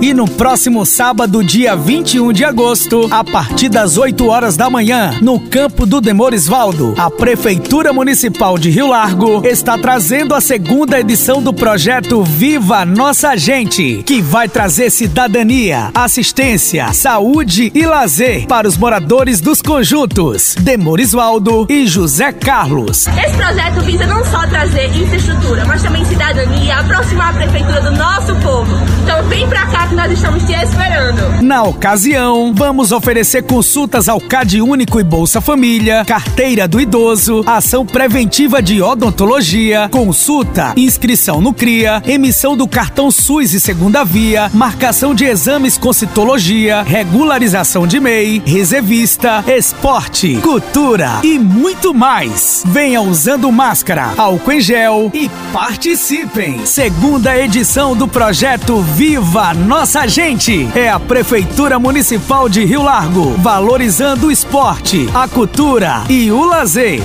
E no próximo sábado, dia 21 de agosto, a partir das 8 horas da manhã, no campo do Demorisvaldo, a Prefeitura Municipal de Rio Largo está trazendo a segunda edição do projeto Viva Nossa Gente, que vai trazer cidadania, assistência, saúde e lazer para os moradores dos conjuntos Demorisvaldo e José Carlos. Esse projeto visa não só trazer infraestrutura, mas também cidadania, aproximar a prefeitura do nosso povo. Então vem pra cá que nós estamos te esperando. Na ocasião, vamos oferecer consultas ao CAD Único e Bolsa Família, carteira do idoso, ação preventiva de odontologia, consulta, inscrição no CRIA, emissão do cartão SUS e segunda via, marcação de exames com citologia, regularização de MEI, reservista, esporte, cultura e muito mais. Venha usando máscara, álcool em gel e participem. Segunda edição do projeto Viva Nossa Gente. É a Prefeitura Municipal de Rio Largo, valorizando o esporte, a cultura e o lazer.